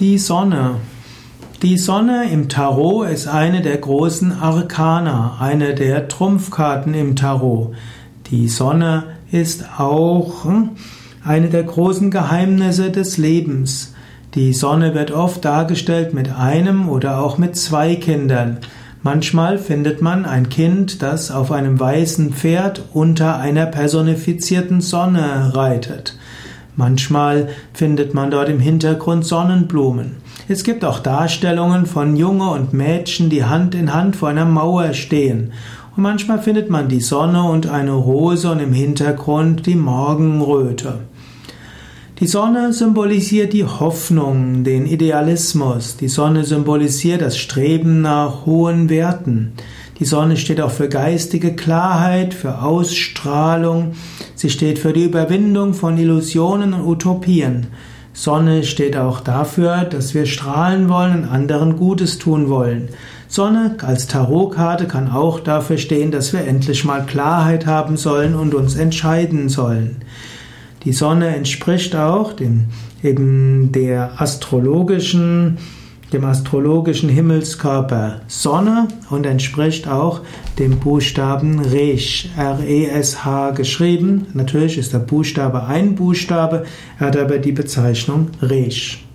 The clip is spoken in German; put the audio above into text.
Die Sonne. Die Sonne im Tarot ist eine der großen Arkana, eine der Trumpfkarten im Tarot. Die Sonne ist auch hm, eine der großen Geheimnisse des Lebens. Die Sonne wird oft dargestellt mit einem oder auch mit zwei Kindern. Manchmal findet man ein Kind, das auf einem weißen Pferd unter einer personifizierten Sonne reitet. Manchmal findet man dort im Hintergrund Sonnenblumen. Es gibt auch Darstellungen von Junge und Mädchen, die Hand in Hand vor einer Mauer stehen. Und manchmal findet man die Sonne und eine Rose und im Hintergrund die Morgenröte. Die Sonne symbolisiert die Hoffnung, den Idealismus. Die Sonne symbolisiert das Streben nach hohen Werten. Die Sonne steht auch für geistige Klarheit, für Ausstrahlung. Sie steht für die Überwindung von Illusionen und Utopien. Sonne steht auch dafür, dass wir strahlen wollen und anderen Gutes tun wollen. Sonne als Tarotkarte kann auch dafür stehen, dass wir endlich mal Klarheit haben sollen und uns entscheiden sollen. Die Sonne entspricht auch dem, eben der astrologischen dem astrologischen Himmelskörper Sonne und entspricht auch dem Buchstaben Resh, R-E-S-H geschrieben. Natürlich ist der Buchstabe ein Buchstabe, er hat aber die Bezeichnung Resh.